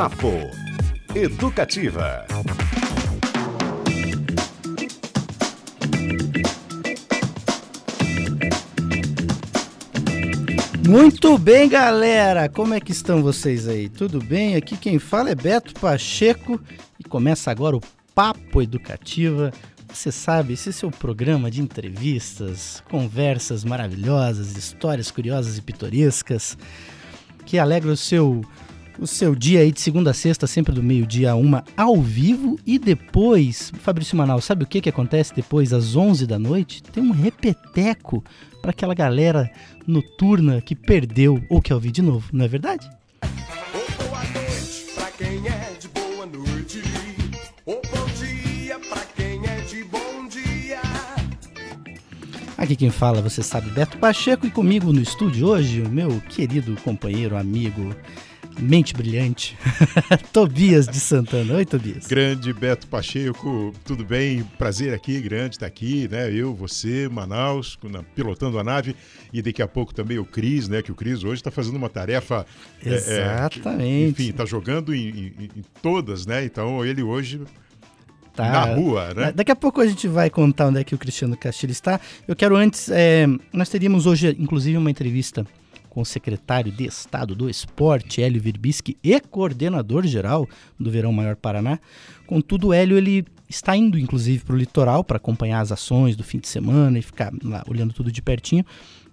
Papo Educativa. Muito bem, galera! Como é que estão vocês aí? Tudo bem? Aqui quem fala é Beto Pacheco e começa agora o Papo Educativa. Você sabe, esse é o seu programa de entrevistas, conversas maravilhosas, histórias curiosas e pitorescas que alegra o seu o seu dia aí de segunda a sexta, sempre do meio-dia a uma, ao vivo. E depois, Fabrício Manal, sabe o que, que acontece depois, às 11 da noite? Tem um repeteco para aquela galera noturna que perdeu ou quer ouvir de novo, não é verdade? Boa noite pra quem é de boa noite. Ou bom dia pra quem é de bom dia. Aqui quem fala, você sabe, Beto Pacheco e comigo no estúdio hoje, o meu querido companheiro, amigo, mente brilhante, Tobias de Santana. Oi, Tobias. Grande Beto Pacheco, tudo bem? Prazer aqui, grande estar aqui, né? Eu, você, Manaus, na- pilotando a nave e daqui a pouco também o Cris, né? Que o Cris hoje está fazendo uma tarefa. é, é, Exatamente. enfim, está jogando em, em- em todas, né? Então ele hoje Tá. na rua, né? Daqui a pouco a gente vai contar onde é que o Cristiano Castilho está. Eu quero antes, é, nós teríamos hoje, inclusive, uma entrevista com o secretário de Estado do Esporte, Hélio Virbisky, e coordenador geral do Verão Maior Paraná. Contudo, Hélio ele está indo, inclusive, para o litoral para acompanhar as ações do fim de semana e ficar lá olhando tudo de pertinho.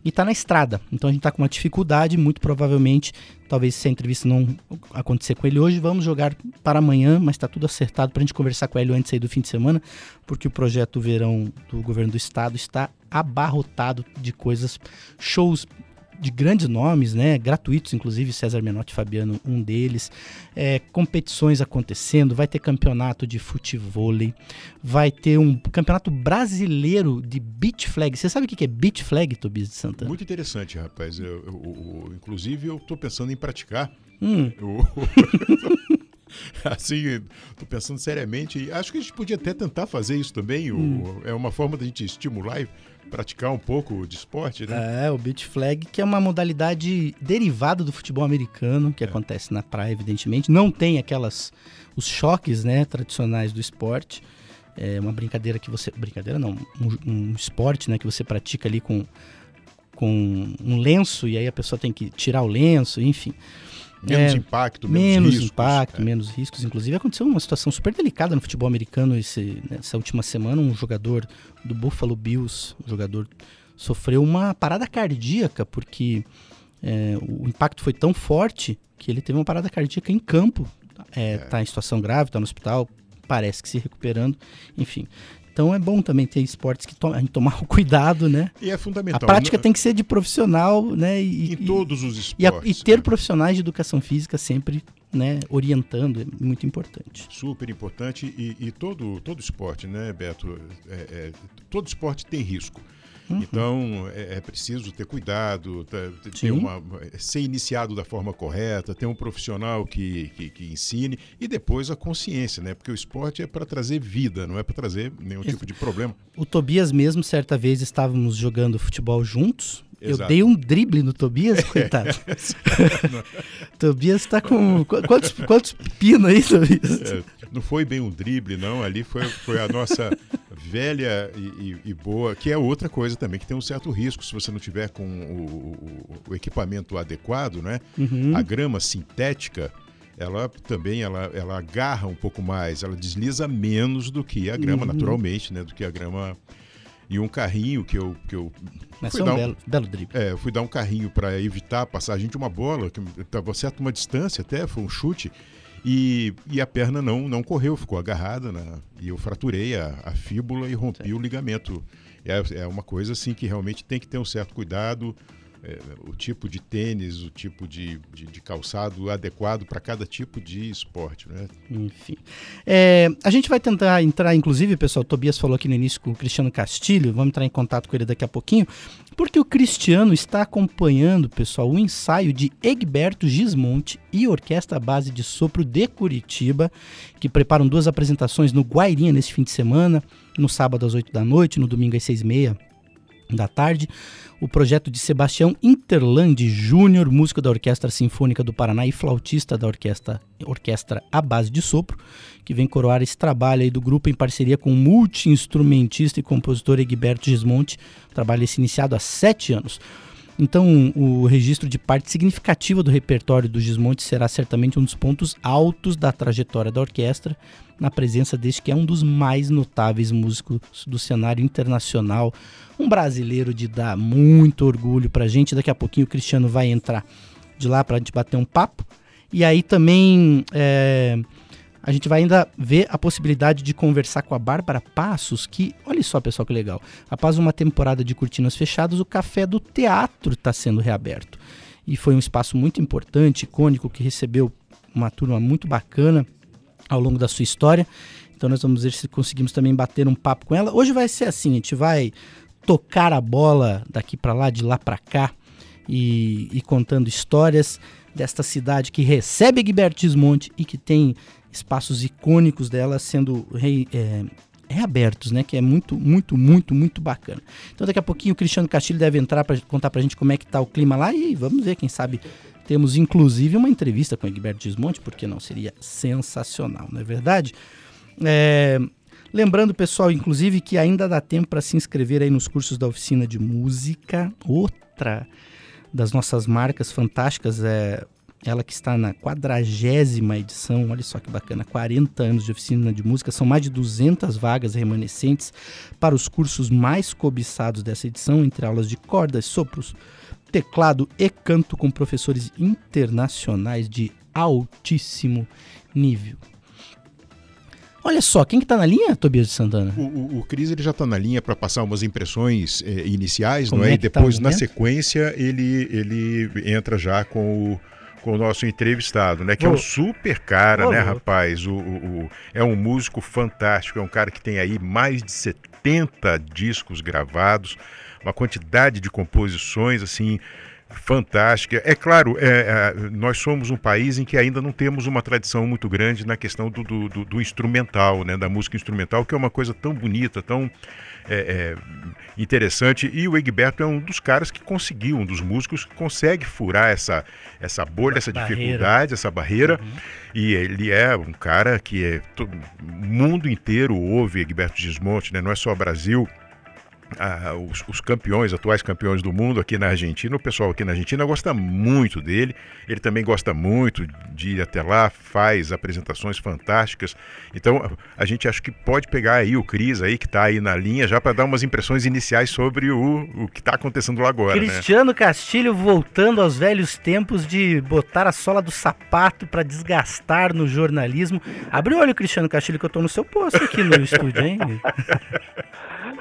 E está na estrada. Então a gente está com uma dificuldade, muito provavelmente, talvez se a entrevista não acontecer com ele hoje, vamos jogar para amanhã, mas está tudo acertado para a gente conversar com ele antes aí do fim de semana, porque o projeto Verão do governo do estado está abarrotado de coisas, shows de grandes nomes, né, gratuitos, inclusive César Menotti e Fabiano, um deles, é, competições acontecendo, vai ter campeonato de futevôlei, vai ter um campeonato brasileiro de beach flag. Você sabe o que que é beach flag, Tobias de Santana? Muito interessante, rapaz. Eu, eu- eu- inclusive, eu estou pensando em praticar. Hum, Eu- assim, tô pensando seriamente. Acho que a gente podia até tentar fazer isso também. o- Hum. é uma forma da gente estimular e praticar um pouco de esporte, né? É, o beach flag, que é uma modalidade derivada do futebol americano, que acontece na praia, evidentemente. Não tem aquelas os choques, né, tradicionais do esporte. É uma brincadeira que você, brincadeira não, um, um esporte, né, que você pratica ali com com um lenço e aí a pessoa tem que tirar o lenço, enfim. Menos É, impacto, menos, menos riscos. impacto, É. menos riscos. Inclusive, aconteceu uma situação super delicada no futebol americano esse, nessa última semana. Um jogador do Buffalo Bills, um jogador, sofreu uma parada cardíaca, porque é, o impacto foi tão forte que ele teve uma parada cardíaca em campo. É, Tá em situação grave, tá no hospital, parece que se recuperando, enfim. Então é bom também ter esportes que to a gente tomar o cuidado, né? E é A fundamental. prática né? tem que ser de profissional, né? E, Em todos os e, a- esportes. e ter né? profissionais de educação física sempre né, orientando é muito importante. Super importante e, e todo, todo esporte, né, Beto? É, é, todo esporte tem risco. Uhum. Então é, é preciso ter cuidado, ter, ter uma, ser iniciado da forma correta, ter um profissional que, que, que ensine e depois a consciência, né? Porque o esporte é para trazer vida, não é para trazer nenhum tipo de problema. O Tobias mesmo, certa vez, estávamos jogando futebol juntos. Eu Exato. dei um drible no Tobias, coitado. Tobias tá com. qu- Quantos, quantos pinos aí, Tobias? É, não foi bem um drible, não. Ali foi, foi a nossa velha e, e- e boa, que é outra coisa também, que tem um certo risco se você não tiver com o, o- o equipamento adequado, né? Uhum. A grama sintética, ela também ela, ela agarra um pouco mais, ela desliza menos do que a grama, Uhum. naturalmente, né? Do que a grama. E um carrinho que eu, que eu Mas fui dar um- belo, belo drible. é, eu fui dar um carrinho para evitar a passagem de uma bola, que estava certo uma distância até, foi um chute, e, e a perna não, não correu, ficou agarrada, e eu fraturei a, a fíbula e rompi o ligamento. É, é uma coisa assim que realmente tem que ter um certo cuidado, é, o tipo de tênis, o tipo de, de, de calçado adequado para cada tipo de esporte. Né? Enfim. É, a gente vai tentar entrar, inclusive, pessoal, o Tobias falou aqui no início com o Cristiano Castilho, vamos entrar em contato com ele daqui a pouquinho, porque o Cristiano está acompanhando, pessoal, o ensaio de Egberto Gismonte e Orquestra Base de Sopro de Curitiba, que preparam duas apresentações no Guairinha nesse fim de semana, no sábado às 8 da noite, no domingo às 6 e meia, da tarde. O projeto de Sebastião Interlandi Júnior, músico da Orquestra Sinfônica do Paraná e flautista da Orquestra, Orquestra A Base de Sopro, que vem coroar esse trabalho aí do grupo em parceria com o multi-instrumentista e compositor Egberto Gismonte, trabalho esse iniciado há sete anos. Então, o registro de parte significativa do repertório do Gismonte será certamente um dos pontos altos da trajetória da orquestra, na presença deste que é um dos mais notáveis músicos do cenário internacional, um brasileiro de dar muito orgulho pra gente. Daqui a pouquinho o Cristiano vai entrar de lá pra gente bater um papo. E aí também é, a gente vai ainda ver a possibilidade de conversar com a Bárbara Passos, que, olha só pessoal que legal, após uma temporada de cortinas fechadas, o Café do Teatro está sendo reaberto. E foi um espaço muito importante, icônico, que recebeu uma turma muito bacana ao longo da sua história. Então nós vamos ver se conseguimos também bater um papo com ela. Hoje vai ser assim, a gente vai tocar a bola daqui para lá, de lá para cá e, e, contando histórias desta cidade que recebe Egberto Gismonte e que tem espaços icônicos dela sendo é, reabertos, né? Que é muito, muito, muito, muito bacana. Então daqui a pouquinho o Cristiano Castilho deve entrar para contar para a gente como é que tá o clima lá e vamos ver, quem sabe temos inclusive uma entrevista com Egberto Gismonte, porque não seria sensacional, não é verdade? É, Lembrando, pessoal, inclusive, que ainda dá tempo para se inscrever aí nos cursos da oficina de música. Outra das nossas marcas fantásticas é ela que está na quadragésima edição, olha só que bacana, 40 anos de oficina de música, são mais de 200 vagas remanescentes para os cursos mais cobiçados dessa edição, entre aulas de cordas, sopros, teclado e canto com professores internacionais de altíssimo nível. Olha só, quem que tá na linha, Tobias de Santana? O, o, o Cris ele já está na linha para passar umas impressões eh, iniciais, Como não é? é e tá depois, na momento? sequência, ele, ele entra já com o, com o nosso entrevistado, né? Que é um super cara, né, rapaz? O, o- o- é um músico fantástico, é um cara que tem aí mais de 70 discos gravados, uma quantidade de composições, assim, fantástica. É claro, é, é, nós somos um país em que ainda não temos uma tradição muito grande na questão do, do- do- do instrumental, né, da música instrumental, que é uma coisa tão bonita, tão é, é, interessante. E o Egberto é um dos caras que conseguiu, um dos músicos que consegue furar essa, essa bolha, essa Barreira. dificuldade, essa barreira. E ele é um cara que é, to- o mundo inteiro ouve Egberto Gismonte, né, não é só Brasil ah, os, os campeões, atuais campeões do mundo aqui na Argentina, o pessoal aqui na Argentina gosta muito dele. Ele também gosta muito de ir até lá, faz apresentações fantásticas. Então a gente acha que pode pegar aí o Cris aí que está aí na linha já para dar umas impressões iniciais sobre o, o que está acontecendo lá agora, né? Cristiano Castilho voltando aos velhos tempos de botar a sola do sapato para desgastar no jornalismo. Abre o olho, Cristiano Castilho, que eu tô no seu posto aqui no estúdio, hein?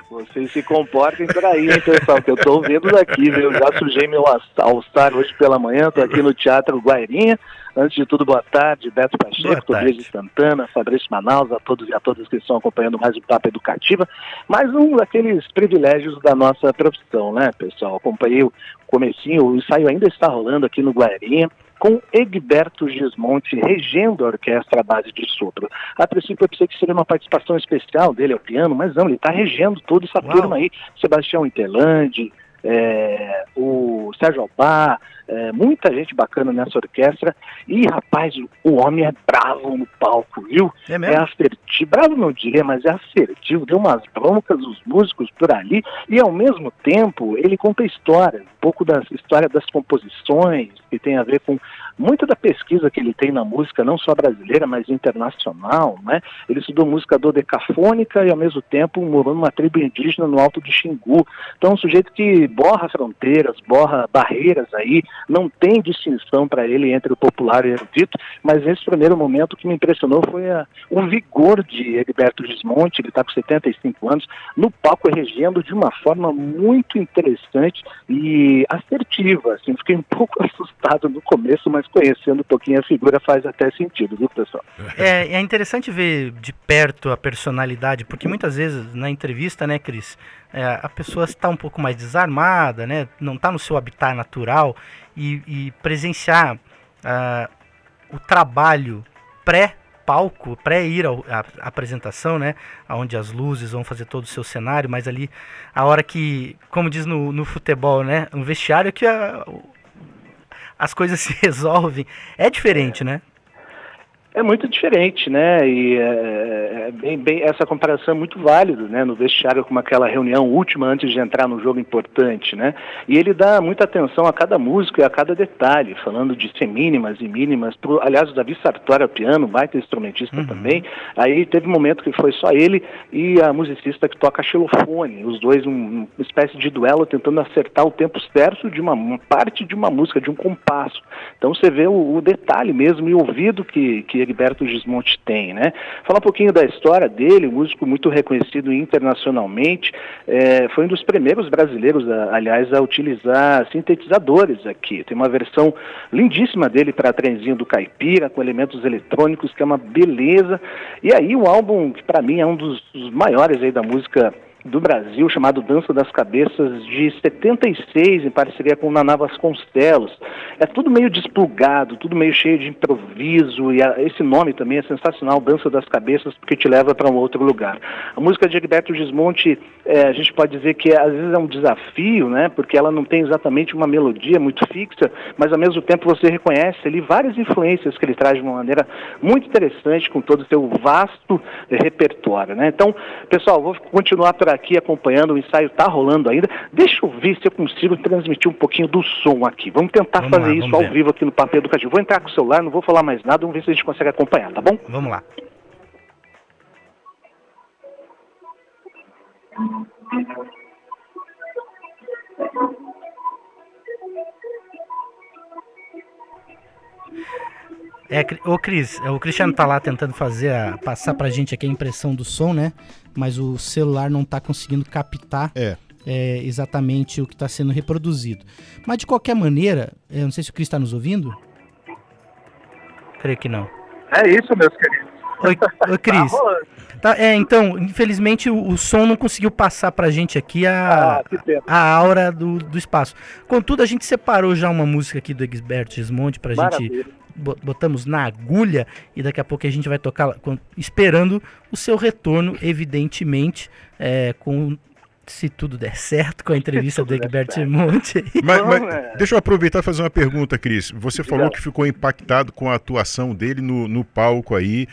Vocês se comportem por aí, hein, pessoal, que eu tô ouvindo daqui, viu? Já sujei meu all-star hoje pela manhã, tô aqui no Teatro Guairinha. Antes de tudo, boa tarde, Beto Pacheco. Tobias de Santana, Fabrício Manaus, a todos e a todas que estão acompanhando mais o Papo Educativa. Mais um daqueles privilégios da nossa profissão, né, pessoal? Acompanhei o comecinho, o ensaio ainda está rolando aqui no Guairinha, com Egberto Gismonte regendo a orquestra à base de sopro. A princípio eu pensei que seria uma participação especial dele ao piano, mas não, ele está regendo toda essa Uau. turma aí. Sebastião Interlandi, é, o Sérgio Albá, é, muita gente bacana nessa orquestra. E, rapaz, o, homem é bravo no palco, viu? É É mesmo? assertivo, bravo não diria, mas é assertivo, deu umas broncas os músicos por ali, e ao mesmo tempo ele conta história, um pouco da história das composições, que tem a ver com muita da pesquisa que ele tem na música, não só brasileira, mas internacional, né? Ele estudou música dodecafônica e ao mesmo tempo morou numa tribo indígena no Alto do Xingu. Então, um sujeito que borra fronteiras, borra barreiras aí, não tem distinção para ele entre o popular e o erudito, mas nesse primeiro momento o que me impressionou foi a, o vigor de Egberto Gismonte, ele está com 75 anos, no palco regendo de uma forma muito interessante e assertiva. Assim, fiquei um pouco assustado no começo, mas conhecendo um pouquinho a figura faz até sentido, viu, pessoal? É, é interessante ver de perto a personalidade, porque muitas vezes na entrevista, né, Cris, é, a pessoa está um pouco mais desarmada, né, não está no seu habitat natural e, e presenciar ah, o trabalho pré palco, pré-ir ao- à apresentação, né? Onde as luzes vão fazer todo o seu cenário, mas ali a hora que, como diz no, no futebol, né? Um vestiário que a- as coisas se resolvem. É diferente, né? É muito diferente, né? E é, é bem, bem- essa comparação é muito válida, né? No vestiário como aquela reunião última antes de entrar no jogo importante, né? E ele dá muita atenção a cada músico e a cada detalhe, falando de semínimas e mínimas. Pro, aliás, o Davi Sartori ao piano, baita instrumentista também. Aí teve um momento que foi só ele e a musicista que toca xilofone, os dois um, uma espécie de duelo tentando acertar o tempo certo de uma, uma parte de uma música, de um compasso. Então você vê o, o detalhe mesmo e o ouvido que, que Heriberto Gismonte tem, né? Falar um pouquinho da história dele, um músico muito reconhecido internacionalmente, eh, foi um dos primeiros brasileiros, a- aliás, a utilizar sintetizadores aqui. Tem uma versão lindíssima dele para trenzinho do Caipira, com elementos eletrônicos, que é uma beleza. E aí o álbum, que para mim é um dos, dos maiores aí da música do Brasil, chamado Dança das Cabeças, de 76, em parceria com Naná Vasconcelos. É tudo meio desplugado, tudo meio cheio de improviso, e a- esse nome também é sensacional, Dança das Cabeças, porque te leva para um outro lugar. A música de Egberto Gismonte, eh, a gente pode dizer que às vezes é um desafio, né, porque ela não tem exatamente uma melodia muito fixa, mas ao mesmo tempo você reconhece ali várias influências que ele traz de uma maneira muito interessante, com todo o seu vasto eh, repertório, né. Então, pessoal, vou continuar por aqui acompanhando, o ensaio está rolando ainda. Deixa eu ver se eu consigo transmitir um pouquinho do som aqui. Vamos tentar Vamos fazer lá, isso ao ver. vivo aqui no Papo Educativo. Vou entrar com o celular, não vou falar mais nada, vamos ver se a gente consegue acompanhar, tá bom? Vamos lá. É, ô Cris, é, o Cristiano tá lá tentando fazer a, passar pra gente aqui a impressão do som, né? Mas o celular não tá conseguindo captar É. é, exatamente o que está sendo reproduzido. Mas de qualquer maneira, eu não sei se o Cris está nos ouvindo. Creio que não. É isso, meus queridos. Oi, oi Cris. Tá, é, então, infelizmente o, o som não conseguiu passar pra gente aqui a, Ah, a aura do, do espaço. Contudo, a gente separou já uma música aqui do Egberto Gismonte pra gente. Maravilha. bo- Botamos na agulha e daqui a pouco a gente vai tocar, esperando o seu retorno, evidentemente, é, com se tudo der certo com a entrevista do Egberto certo. Gismonte. Mas, mas é. deixa eu aproveitar e fazer uma pergunta, Cris. Você falou que ficou impactado com a atuação dele no, no palco aí.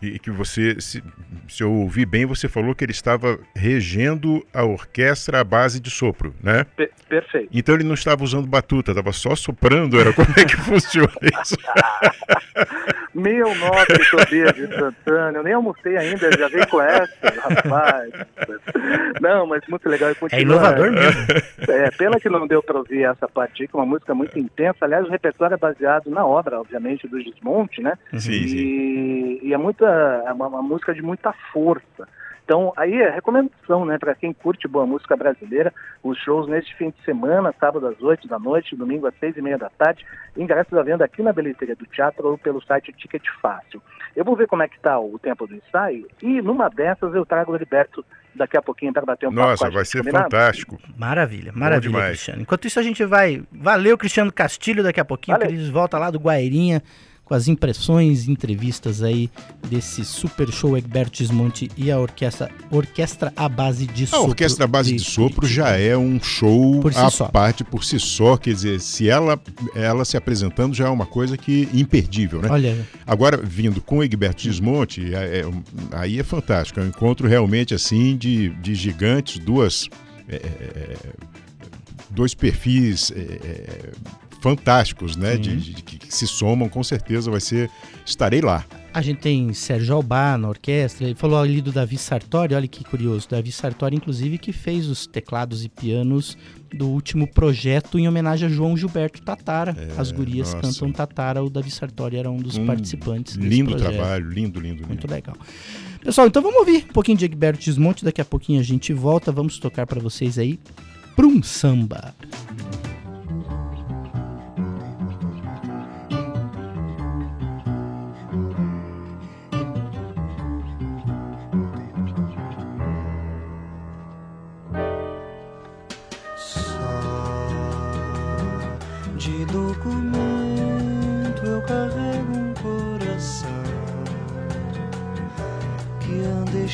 E que você, se, se eu ouvi bem, você falou que ele estava regendo a orquestra à base de sopro, né? Pe- perfeito. Então ele não estava usando batuta, estava só soprando, era como é que funciona isso? Meu nobre Tobias de Santana, eu nem almocei ainda, já veio com essa, rapaz. Não, mas muito legal. e É inovador mesmo. É, pena que não deu para ouvir essa parte que é uma música muito intensa. Aliás, o repertório é baseado na obra, obviamente, do Gismonte, né? Sim, sim. E, e é muita, é uma, uma música de muita força. Então, aí é recomendação, né, para quem curte boa música brasileira, os shows neste fim de semana, sábado às 8 da noite, domingo às seis e meia da tarde, ingressos à venda aqui na bilheteria do teatro ou pelo site Ticket Fácil. Eu vou ver como é que está o tempo do ensaio e numa dessas eu trago o Heriberto daqui a pouquinho para bater um papo Nossa, a vai ser combinado? fantástico. Maravilha, maravilha. Cristiano. Enquanto isso, a gente vai. Valeu, Cristiano Castilho. Daqui a pouquinho, Valeu. Cris volta lá do Guairinha com as impressões e entrevistas aí desse super show Egberto Gismonte e a orquestra, orquestra à base de A sopro. orquestra à base de sopro já é um show si à só. parte por si só, quer dizer, se ela, ela se apresentando já é uma coisa que imperdível, né? Olha, Agora, vindo com Egberto Gismonte, é- é aí é fantástico. É um encontro realmente assim de, de gigantes, duas. é, é, dois perfis é, é, fantásticos, né? De, de- que, que se somam, com certeza vai ser. Estarei lá. a gente tem Sérgio Albá na orquestra. Ele falou ali do Davi Sartori. Olha que curioso. Davi Sartori, inclusive, que fez os teclados e pianos do último projeto em homenagem a João Gilberto Tatara. As gurias É, nossa. cantam Tatara. O Davi Sartori era um dos Um participantes desse Lindo projeto. trabalho, lindo, lindo, lindo. Muito legal. Pessoal, então vamos ouvir um pouquinho de Egberto Gismonte. Daqui a pouquinho a gente volta. Vamos tocar pra vocês aí Prum Samba.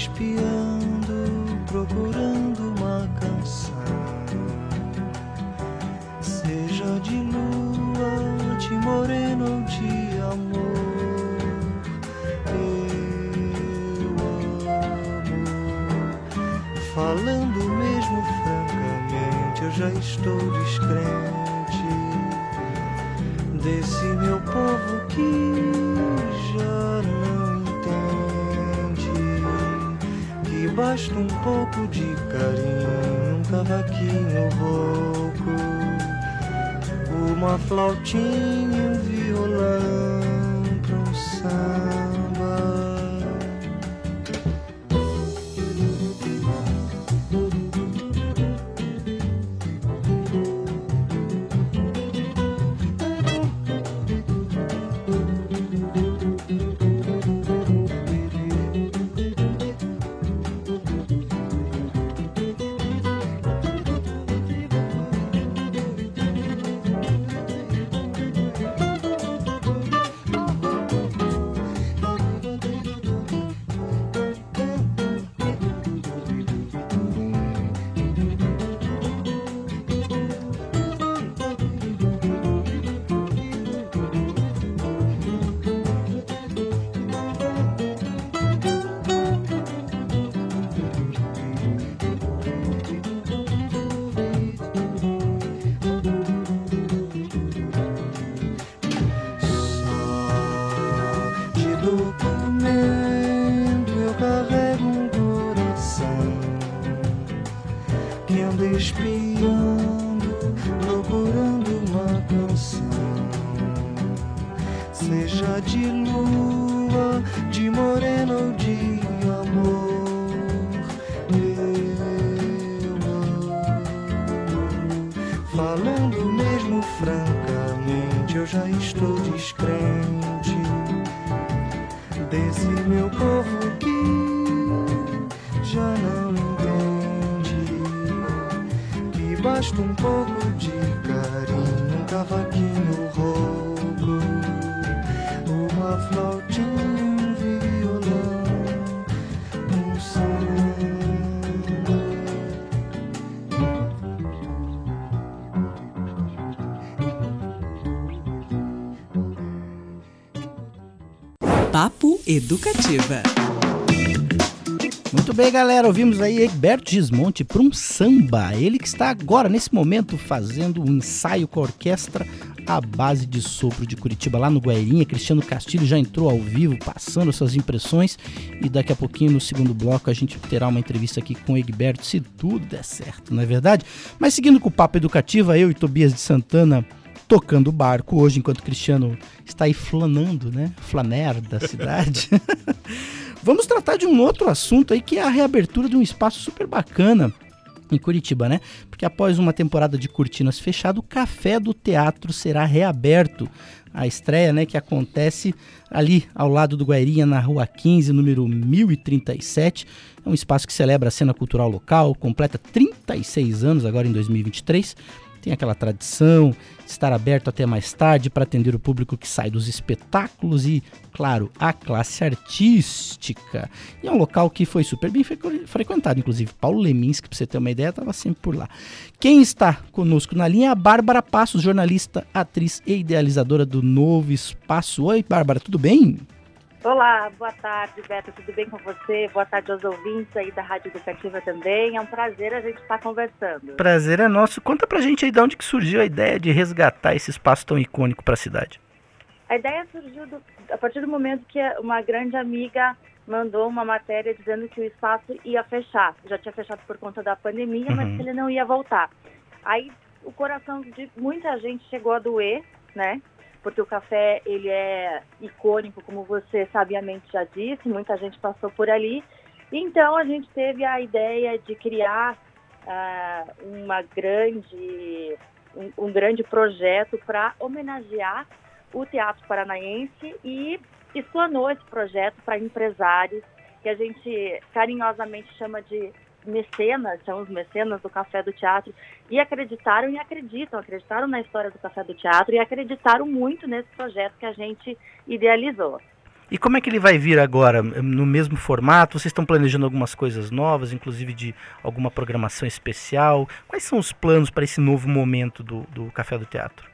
Espiando, procurando uma canção. Seja de lua, de moreno ou de amor. Eu amo. Falando mesmo francamente, eu já estou descrente desse meu povo que basta um pouco de carinho, um cavaquinho rouco, uma flautinha um violão pra um samba. Basta um pouco de carinho, um cavaquinho rouco, uma flautinha, um violão, um samba. Papo Educativa. Muito bem, galera. Ouvimos aí Egberto Gismonte para um samba. Ele que está agora, nesse momento, fazendo um ensaio com a orquestra à base de sopro de Curitiba, lá no Guairinha. Cristiano Castilho já entrou ao vivo, passando suas impressões. E daqui a pouquinho, no segundo bloco, a gente terá uma entrevista aqui com o Egberto, se tudo der certo, não é verdade? Mas seguindo com o Papo Educativa, eu e Tobias de Santana tocando o barco hoje, enquanto Cristiano está aí flanando, né? Flaner da cidade. Vamos tratar de um outro assunto aí que é a reabertura de um espaço super bacana em Curitiba, né? Porque após uma temporada de cortinas fechada, o Café do Teatro será reaberto. A estreia, né, que acontece ali ao lado do Guairinha, na Rua 15, número 1037. É um espaço que celebra a cena cultural local, completa 36 anos agora em 2023 tem aquela tradição estar aberto até mais tarde para atender o público que sai dos espetáculos e, claro, a classe artística. E é um local que foi super bem frequ- frequentado, inclusive Paulo Leminski, para você ter uma ideia, estava sempre por lá. Quem está conosco na linha é a Bárbara Passos, jornalista, atriz e idealizadora do Novo Espaço. Oi, Bárbara, tudo bem? Olá, boa tarde, Beto. Tudo bem com você? Boa tarde aos ouvintes aí da Rádio Educativa também. É um prazer a gente estar conversando. Prazer é nosso. Conta pra gente aí de onde que surgiu a ideia de resgatar esse espaço tão icônico para a cidade. A ideia surgiu do- a partir do momento que uma grande amiga mandou uma matéria dizendo que o espaço ia fechar. Já tinha fechado por conta da pandemia, mas Uhum. que ele não ia voltar. Aí o coração de muita gente chegou a doer, né? Porque o café, ele é icônico, como você sabiamente já disse, muita gente passou por ali. Então a gente teve a ideia de criar ah, uma grande, um, um grande projeto para homenagear o Teatro Paranaense e explanou esse projeto para empresários que a gente carinhosamente chama de mecenas, são os mecenas do Café do Teatro, e acreditaram e acreditam, acreditaram na história do Café do Teatro e acreditaram muito nesse projeto que a gente idealizou. E como é que ele vai vir agora? No mesmo formato? Vocês estão planejando algumas coisas novas, inclusive de alguma programação especial? Quais são os planos para esse novo momento do, do Café do Teatro?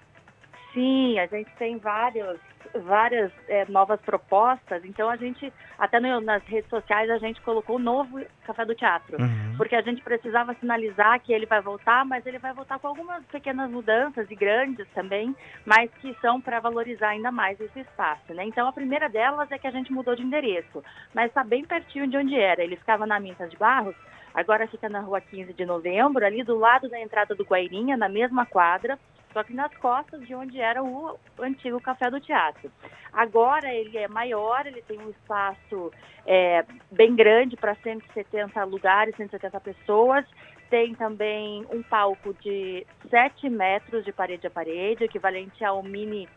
Sim, a gente tem vários, várias é, novas propostas. Então a gente, até no- nas redes sociais, a gente colocou o novo Café do Teatro. Uhum. Porque a gente precisava sinalizar que ele vai voltar, mas ele vai voltar com algumas pequenas mudanças e grandes também, mas que são para valorizar ainda mais esse espaço, né? Então a primeira delas é que a gente mudou de endereço, mas está bem pertinho de onde era. Ele ficava na Mintas de Barros, agora fica na rua 15 de novembro, ali do lado da entrada do Guairinha, na mesma quadra, só que nas costas de onde era o antigo Café do Teatro. Agora ele é maior, ele tem um espaço é, bem grande para 170 lugares, 170 pessoas. Tem também um palco de 7 metros de parede a parede, equivalente ao mini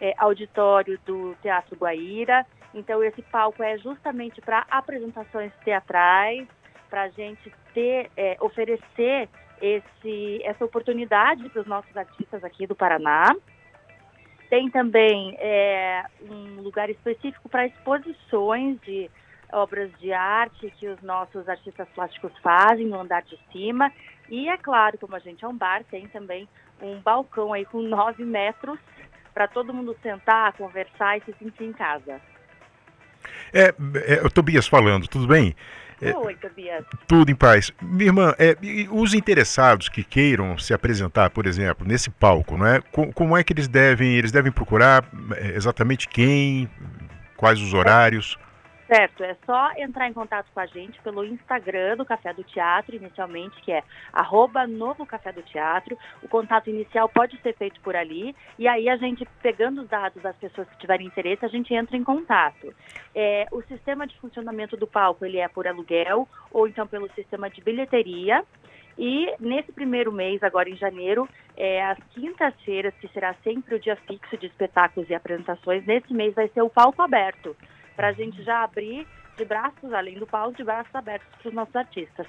é, auditório do Teatro Guaíra. Então esse palco é justamente para apresentações teatrais, para a gente ter, é, oferecer esse, essa oportunidade para os nossos artistas aqui do Paraná. Tem também é, um lugar específico para exposições de obras de arte que os nossos artistas plásticos fazem no andar de cima. E é claro, como a gente é um bar, tem também um balcão aí com 9 metros para todo mundo sentar, conversar e se sentir em casa. É, é, Tobias falando, tudo bem? É. Oi, Tobias. Tudo em paz. Minha irmã, é, os interessados que queiram se apresentar, por exemplo, nesse palco, não é? Co- Como é que eles devem, eles devem procurar é, exatamente quem, quais os horários? Certo, é só entrar em contato com a gente pelo Instagram do Café do Teatro, inicialmente, que é arroba novo Café do Teatro. O contato inicial pode ser feito por ali, e aí a gente, pegando os dados das pessoas que tiverem interesse, a gente entra em contato. É, o sistema de funcionamento do palco, ele é por aluguel, ou então pelo sistema de bilheteria. E nesse primeiro mês, agora em janeiro, é, às quintas-feiras, que será sempre o dia fixo de espetáculos e apresentações, nesse mês vai ser o palco aberto para a gente já abrir de braços, além do palco, de braços abertos para os nossos artistas.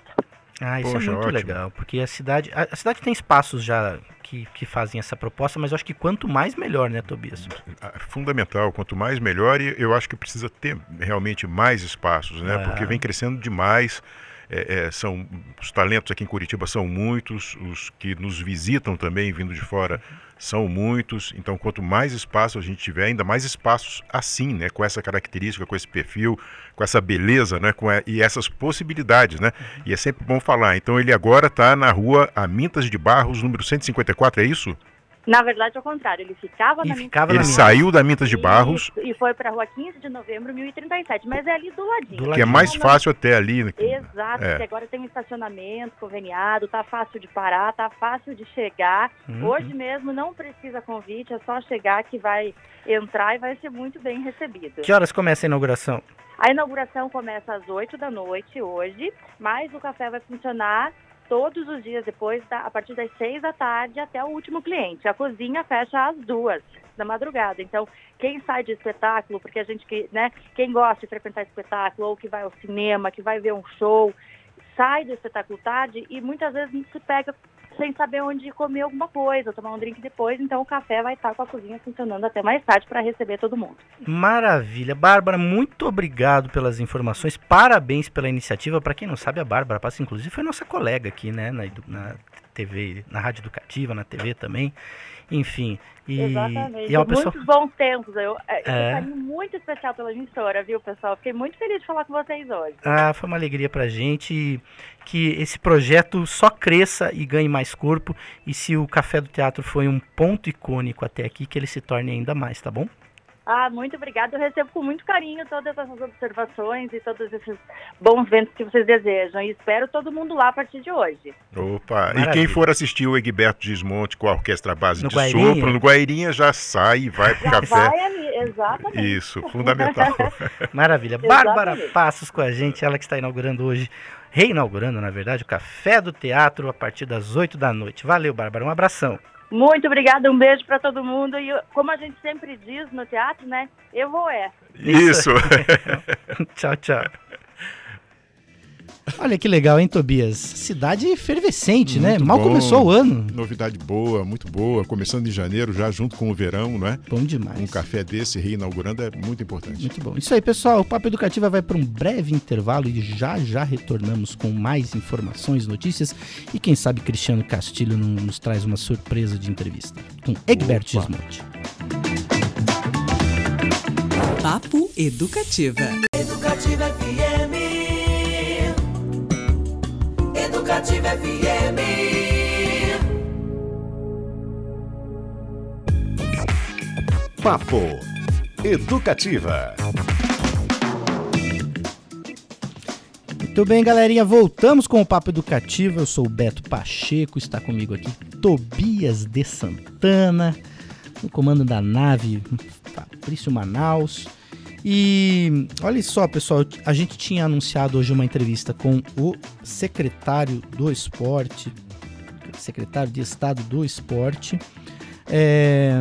Ah, isso Poxa, é muito ótimo. legal, porque a cidade, a, a cidade tem espaços já que, que fazem essa proposta, mas eu acho que quanto mais melhor, né, Tobias? Ah, Fundamental, quanto mais melhor, e eu acho que precisa ter realmente mais espaços, né? É. Porque vem crescendo demais. É, é, são os talentos aqui em Curitiba são muitos, os que nos visitam também vindo de fora são muitos. Então, quanto mais espaço a gente tiver, ainda mais espaços assim, né? Com essa característica, com esse perfil, com essa beleza, né? Com a- e essas possibilidades, né? E é sempre bom falar. Então, ele agora está na rua Amintas de Barros, número 154, é isso? Na verdade, ao contrário, ele ficava E na ficava Ele na saiu da Mintas de Barros, E foi para a rua 15 de novembro, 1037, mas é ali do ladinho. Do que é ladinho. mais fácil até ali. né? Exato, É. porque agora tem um estacionamento conveniado, tá fácil de parar, tá fácil de chegar. Uhum. Hoje mesmo não precisa convite, é só chegar que vai entrar e vai ser muito bem recebido. Que horas começa a inauguração? A inauguração começa às 8 da noite hoje, mas o café vai funcionar todos os dias depois, da- a partir das 6 da tarde até o último cliente. A cozinha fecha às duas da madrugada. Então, quem sai de espetáculo, porque a gente que, né, quem gosta de frequentar espetáculo ou que vai ao cinema, que vai ver um show, sai do espetáculo tarde e muitas vezes se pega sem saber onde comer alguma coisa, tomar um drink depois, então o café vai estar com a cozinha funcionando até mais tarde para receber todo mundo. Maravilha. Bárbara, muito obrigado pelas informações. Parabéns pela iniciativa. Para quem não sabe, a Bárbara Passa, inclusive, foi nossa colega aqui, né? Na, na TV, na Rádio Educativa, na TV também. Enfim. E, Exatamente. e é pessoa. Muitos bons tempos. Eu, é. É. um carinho muito especial pela emissora, viu, pessoal? Fiquei muito feliz de falar com vocês hoje. Ah, foi uma alegria pra gente que esse projeto só cresça e ganhe mais corpo. E se o Café do Teatro foi um ponto icônico até aqui, que ele se torne ainda mais, tá bom? Ah, muito obrigada. Eu recebo com muito carinho todas essas observações e todos esses bons ventos que vocês desejam. E espero todo mundo lá a partir de hoje. Opa, e Maravilha. quem for assistir o Egberto Gismonte com a Orquestra Base No de Guairinha? Sopro, no Guairinha já sai e vai pro Já café. vai ali, exatamente. Isso, fundamental. Maravilha. Exatamente. Bárbara Passos com a gente, ela que está inaugurando hoje, reinaugurando, na verdade, o Café do Teatro a partir das 8 da noite. Valeu, Bárbara. Um abração. Muito obrigada, um beijo para todo mundo. E como a gente sempre diz no teatro, né? Eu vou é. Isso. tchau, tchau. Olha que legal, hein, Tobias? Cidade efervescente, né? Muito Mal bom. começou o ano. Novidade boa, muito boa. Começando em janeiro, já junto com o verão, não é? Bom demais. Um café desse reinaugurando é muito importante. Muito bom. Isso aí, pessoal. O Papo Educativa vai para um breve intervalo e já já retornamos com mais informações, notícias e quem sabe Cristiano Castilho não nos traz uma surpresa de entrevista com Egbert. Gismonti. Papo Educativa. Educativa FM. Educativa FM. Papo Educativa. Muito bem, galerinha. Voltamos com o Papo Educativo. Eu sou o Beto Pacheco. Está comigo aqui Tobias de Santana, no comando da nave Fabrício Manaus. E olha só, pessoal, a gente tinha anunciado hoje uma entrevista com o secretário do esporte, secretário de Estado do Esporte. É,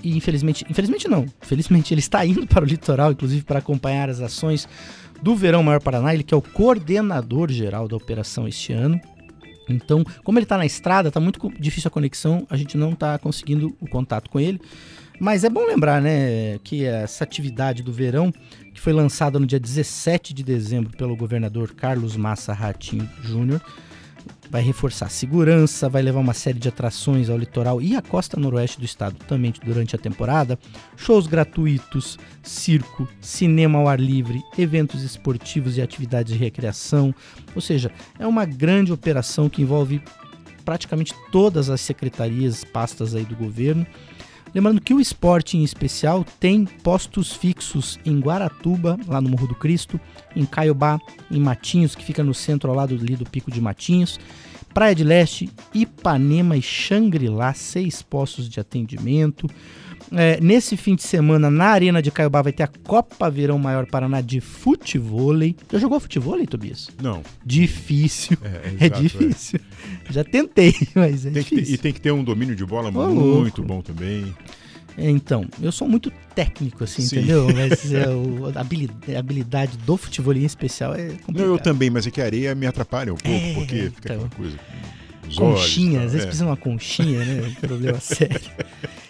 E infelizmente, infelizmente não, felizmente ele está indo para o litoral, inclusive para acompanhar as ações do Verão Maior Paraná, ele que é o coordenador geral da operação este ano. Então, como ele está na estrada, está muito difícil a conexão, a gente não está conseguindo o contato com ele. Mas é bom lembrar, né, que essa atividade do verão, que foi lançada no dia 17 de dezembro pelo governador Carlos Massa Ratinho Júnior, vai reforçar a segurança, vai levar uma série de atrações ao litoral e à costa noroeste do estado também durante a temporada, shows gratuitos, circo, cinema ao ar livre, eventos esportivos e atividades de recreação. Ou seja, é uma grande operação que envolve praticamente todas as secretarias, pastas aí do governo. Lembrando que o esporte em especial tem postos fixos em Guaratuba, lá no Morro do Cristo, em Caiobá, em Matinhos, que fica no centro ao lado ali do Pico de Matinhos, Praia de Leste, Ipanema e Xangri-Lá, seis postos de atendimento. É, nesse fim de semana, na Arena de Caiobá, vai ter a Copa Verão Maior Paraná de futevôlei. Já jogou futevôlei, Tobias? Não. Difícil. É, É, exato, difícil. Já tentei, mas é Tem que ter- difícil. e tem que ter um domínio de bola muito louco. bom também. É, Então, eu sou muito técnico, assim, Sim. entendeu? Mas é, o- a habili- a habilidade do futebol em especial é complicado. Não, eu também, mas é que a areia me atrapalha um pouco, É, porque fica então. aquela coisa. Olhos, Conchinha, tal, às vezes é. precisa de uma conchinha, né? Um problema sério.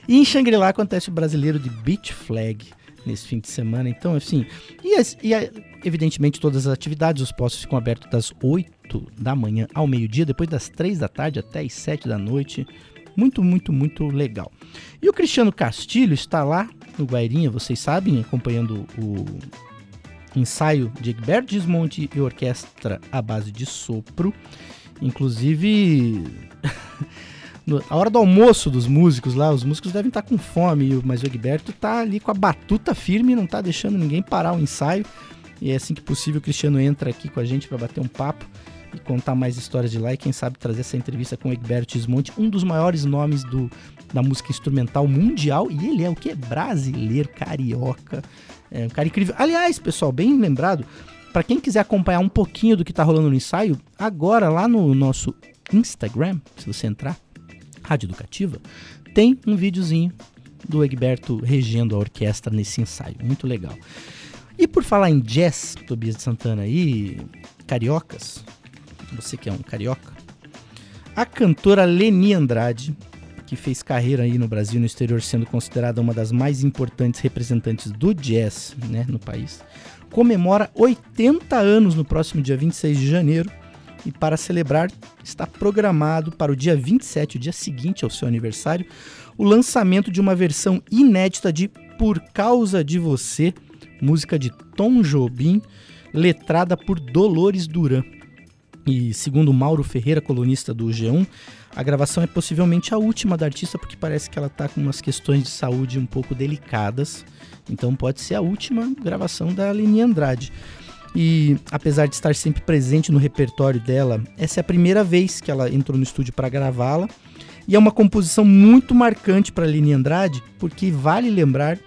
E em Xangri-Lá acontece o brasileiro de Beach Flag nesse fim de semana. Então, assim, e, as- e a- evidentemente todas as atividades, os postos ficam abertos das 8 da manhã ao meio-dia, depois das 3 da tarde até as 7 da noite. Muito, muito, muito legal. E o Cristiano Castilho está lá no Guairinha, vocês sabem, acompanhando o ensaio de Egberto Gismonti e orquestra à base de sopro. Inclusive, a hora do almoço dos músicos lá, os músicos devem estar com fome, mas o Egberto tá ali com a batuta firme, não tá deixando ninguém parar o ensaio. E é assim que possível o Cristiano entra aqui com a gente para bater um papo e contar mais histórias de lá e quem sabe trazer essa entrevista com o Egberto Gismonti, um dos maiores nomes do, da música instrumental mundial, e ele é o que? Brasileiro, carioca, é um cara incrível. Aliás, pessoal, bem lembrado, para quem quiser acompanhar um pouquinho do que tá rolando no ensaio, agora lá no nosso Instagram, se você entrar, Rádio Educativa, tem um videozinho do Egberto regendo a orquestra nesse ensaio. Muito legal. E por falar em jazz, Tobias de Santana aí, cariocas, você que é um carioca, a cantora Leni Andrade, que fez carreira aí no Brasil e no exterior, sendo considerada uma das mais importantes representantes do jazz né, no país, comemora 80 anos no próximo dia 26 de janeiro. E para celebrar, está programado para o dia 27, o dia seguinte ao seu aniversário, o lançamento de uma versão inédita de Por Causa de Você, música de Tom Jobim, letrada por Dolores Duran. E segundo Mauro Ferreira, colunista do G1, a gravação é possivelmente a última da artista porque parece que ela está com umas questões de saúde um pouco delicadas. Então pode ser a última gravação da Leni Andrade. E apesar de estar sempre presente no repertório dela, essa é a primeira vez que ela entrou no estúdio para gravá-la. E é uma composição muito marcante para Leni Andrade, porque vale lembrar,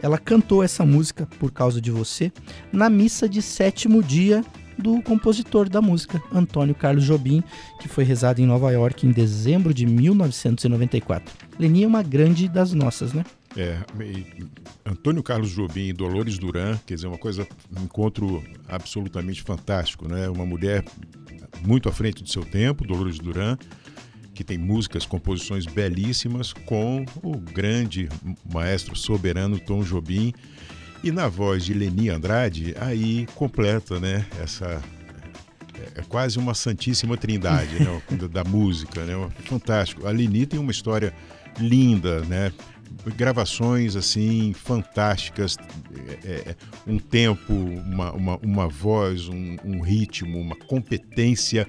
ela cantou essa música por causa de você na missa de sétimo dia do compositor da música, Antônio Carlos Jobim, que foi rezado em Nova York em dezembro de 1994. Leni é uma grande das nossas, né? É, Antônio Carlos Jobim e Dolores Duran, quer dizer, uma coisa, um encontro absolutamente fantástico, né? Uma mulher muito à frente do seu tempo, Dolores Duran, que tem músicas, composições belíssimas, com o grande maestro soberano Tom Jobim. E na voz de Leni Andrade, aí completa, né? Essa é quase uma santíssima trindade né, da música, né? Fantástico. A Leni tem uma história linda, né? Gravações assim fantásticas, é, é, um tempo, uma, uma, uma voz, um, um, ritmo, uma competência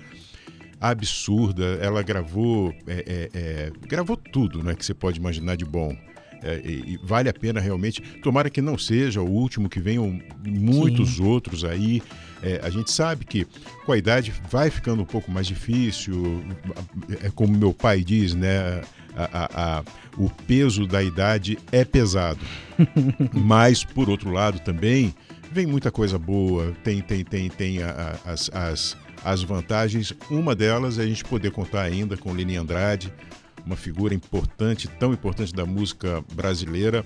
absurda. Ela gravou, é, é, é gravou tudo, né, que você pode imaginar de bom. É, e, e vale a pena realmente. Tomara que não seja o último, que venham muitos Sim. outros aí. É, a gente sabe que com a idade vai ficando um pouco mais difícil, é como meu pai diz, né? A, a, o peso da idade é pesado. Mas, por outro lado, também vem muita coisa boa, tem, tem, tem, tem as, as, as vantagens. Uma delas é a gente poder contar ainda com Leni Andrade, uma figura importante, tão importante da música brasileira,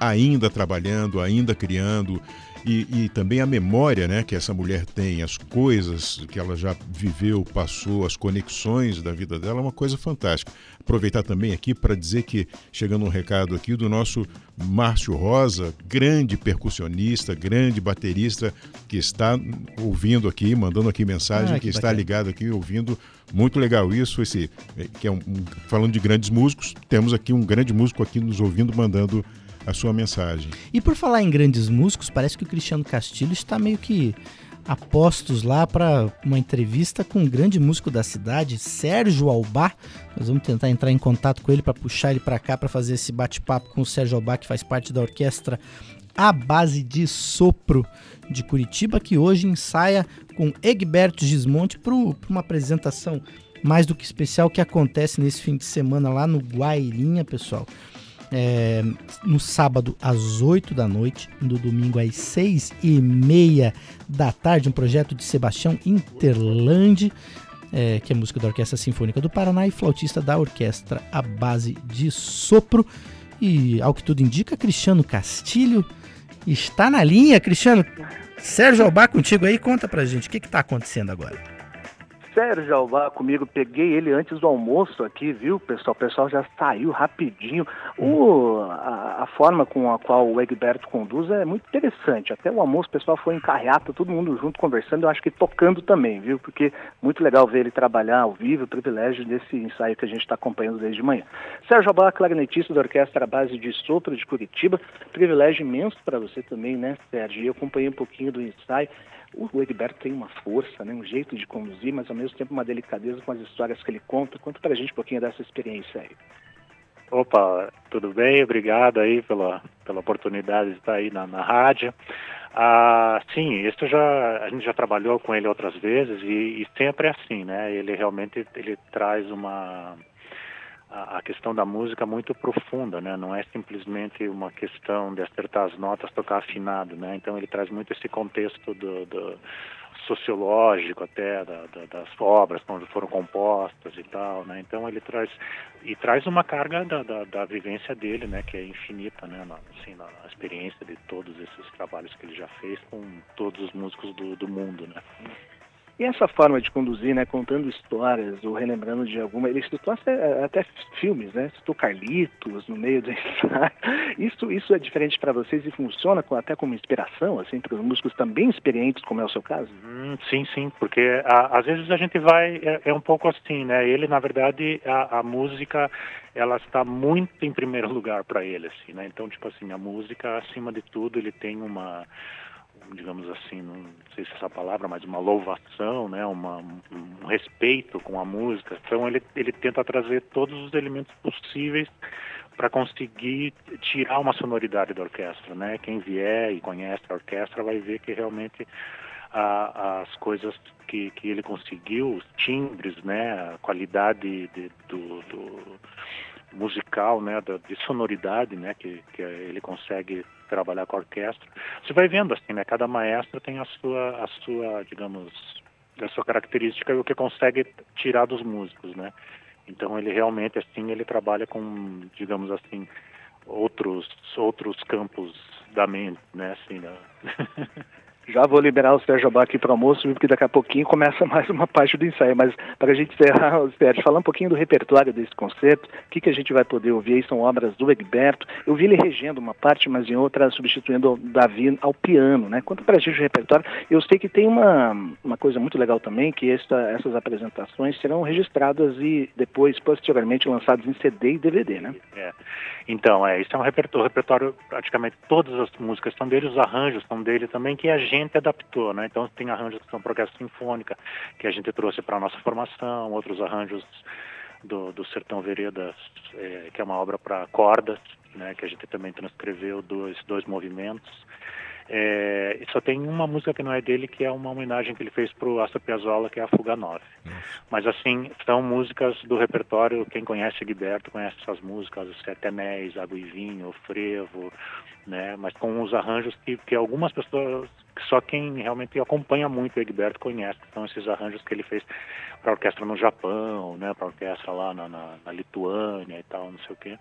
ainda trabalhando, ainda criando, e, e, também a memória né, que essa mulher tem, as coisas que ela já viveu, passou, as conexões da vida dela, é uma coisa fantástica. Aproveitar também aqui para dizer que, chegando um recado aqui do nosso Márcio Rosa, grande percussionista, grande baterista, que está ouvindo aqui, mandando aqui mensagem, ah, que, que está ligado aqui, ouvindo. Muito legal isso, esse que é um, um, falando de grandes músicos, temos aqui um grande músico aqui nos ouvindo, mandando a sua mensagem. E por falar em grandes músicos, parece que o Cristiano Castilho está meio que a postos lá para uma entrevista com um grande músico da cidade, Sérgio Albá. Nós vamos tentar entrar em contato com ele para puxar ele para cá para fazer esse bate-papo com o Sérgio Albá, que faz parte da orquestra A Base de Sopro de Curitiba, que hoje ensaia com Egberto Gismonte para uma apresentação mais do que especial que acontece nesse fim de semana lá no Guairinha, pessoal é, no sábado às 8 da noite, no domingo às 6 e meia da tarde, um projeto de Sebastião Interlande, é, que é música da Orquestra Sinfônica do Paraná e flautista da orquestra à base de sopro. E ao que tudo indica, Cristiano Castilho está na linha. Cristiano, Sérgio Albá contigo aí, conta pra gente o que está acontecendo agora. Sérgio Alvá comigo, peguei ele antes do almoço aqui, viu, pessoal? O pessoal já saiu rapidinho. O, a, a, forma com a qual o Egberto conduz é muito interessante. Até o almoço o pessoal foi em carreata, todo mundo junto conversando, eu acho que tocando também, viu? Porque muito legal ver ele trabalhar ao vivo, o privilégio desse ensaio que a gente está acompanhando desde manhã. Sérgio Alvá, clarinetista da Orquestra Base de Sopro de Curitiba, privilégio imenso para você também, né, Sérgio? Eu acompanhei um pouquinho do ensaio. O Egberto tem uma força, né, um jeito de conduzir, mas ao mesmo tempo uma delicadeza com as histórias que ele conta. Conta pra gente um pouquinho dessa experiência aí. Opa, tudo bem? Obrigado aí pela, pela oportunidade de estar aí na, na rádio. Ah, sim, isso já a gente já trabalhou com ele outras vezes e, e sempre é assim, né? Ele realmente ele traz uma a, questão da música muito profunda, né? Não é simplesmente uma questão de acertar as notas, tocar afinado, né? Então ele traz muito esse contexto do, do sociológico até da, da, das obras quando foram compostas e tal, né? Então ele traz e traz uma carga da, da, da vivência dele, né? Que é infinita, né? Na, assim, na experiência de todos esses trabalhos que ele já fez com todos os músicos do, do mundo, né? E essa forma de conduzir, né, contando histórias ou relembrando de alguma, ele citou até, até filmes, né? Citou Carlitos no meio do ensaio. Isso, isso é diferente para vocês e funciona com, até como inspiração, assim, para os músicos também experientes, como é o seu caso? Hum, sim, sim, porque a, às vezes a gente vai, é, é, um pouco assim, né? Ele, na verdade, a, a música, ela está muito em primeiro lugar para ele, assim, né? Então, tipo assim, a música, acima de tudo, ele tem uma digamos assim, não sei se é essa palavra, mas uma louvação, né, uma, um respeito com a música. Então ele, ele tenta trazer todos os elementos possíveis para conseguir tirar uma sonoridade da orquestra, né? Quem vier e conhece a orquestra vai ver que realmente a, as coisas que, que ele conseguiu, os timbres, né, a qualidade de, do, do musical, né, de sonoridade, né, que, que ele consegue trabalhar com a orquestra. Você vai vendo assim, né, cada maestro tem a sua, a sua, digamos, a sua característica e o que consegue tirar dos músicos, né. Então ele realmente assim ele trabalha com, digamos assim, outros outros campos da mente, né? Assim, né? Já vou liberar o Sérgio Abá aqui para o almoço, porque daqui a pouquinho começa mais uma parte do ensaio. Mas para a gente encerrar, Sérgio, falar um pouquinho do repertório desse concerto, o que, que a gente vai poder ouvir são obras do Egberto. Eu vi ele regendo uma parte, mas em outra substituindo o Davi ao piano, né? Conta para a gente o repertório. Eu sei que tem uma, uma coisa muito legal também, que esta, essas apresentações serão registradas e depois, posteriormente, lançadas em CD e DVD, né? É. Então, é, isso é um repertório, repertório, praticamente todas as músicas são dele, os arranjos são dele também, que a gente adaptou, né? Então tem arranjos que são orquestra sinfônica, que a gente trouxe para a nossa formação, outros arranjos do, do Sertão Veredas, é, que é uma obra para cordas, né? Que a gente também transcreveu dois, dois movimentos. É, só tem uma música que não é dele, que é uma homenagem que ele fez para o Astor Piazzolla, que é a Fuga 9. Mas assim, são músicas do repertório, quem conhece Gilberto conhece essas músicas, os Sete Anéis, Água e Vinho, Frevo, né? Mas com os arranjos que, que algumas pessoas, só quem realmente acompanha muito o Egberto conhece, são esses arranjos que ele fez para orquestra no Japão, né? Para orquestra lá na, na, na Lituânia e tal, não sei o quê.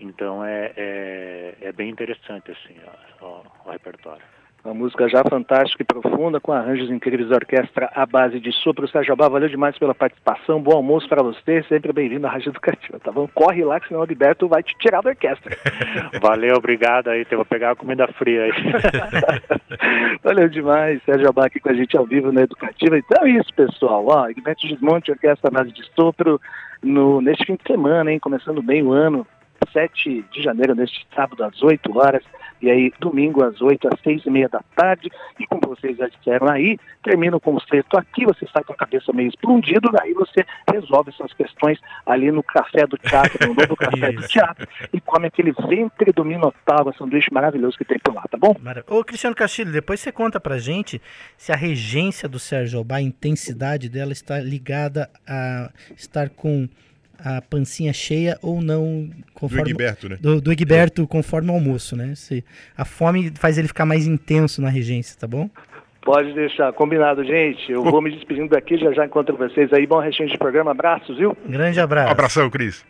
Então é, é, é bem interessante assim o, o repertório. Uma música já fantástica e profunda, com arranjos incríveis da orquestra à base de sopro. Sérgio Abá, valeu demais pela participação. Bom almoço para você, sempre bem-vindo à Rádio Educativa, tá bom? Corre lá, que senão o Alberto vai te tirar da orquestra. Valeu, obrigado aí. Vou pegar a comida fria aí. valeu demais, Sérgio Abá aqui com a gente ao vivo na Educativa. Então é isso, pessoal. Ó, Egberto Desmonte, orquestra à base de sopro, no, neste fim de semana, hein? Começando bem o ano. 7 de janeiro, neste sábado, às 8 horas, e aí domingo às 8 às 6 e meia da tarde, e como vocês já disseram aí, termina o concerto aqui, você sai com a cabeça meio explodido, daí você resolve essas questões ali no café do teatro, no novo café do teatro, e come aquele ventre do Minotauro, sanduíche maravilhoso que tem por lá, tá bom? Mara- Ô, Cristiano Castilho, depois você conta pra gente se a regência do Sérgio Albá, a intensidade dela está ligada a estar com a pancinha cheia ou não, Do conforme Egberto, né? do, do Egberto conforme o almoço, né? Se a fome faz ele ficar mais intenso na regência, tá bom? Pode deixar, combinado, gente. Eu vou me despedindo daqui, já já encontro vocês aí. Bom restinho de programa, abraços, viu? Grande abraço. Um abração, Cris.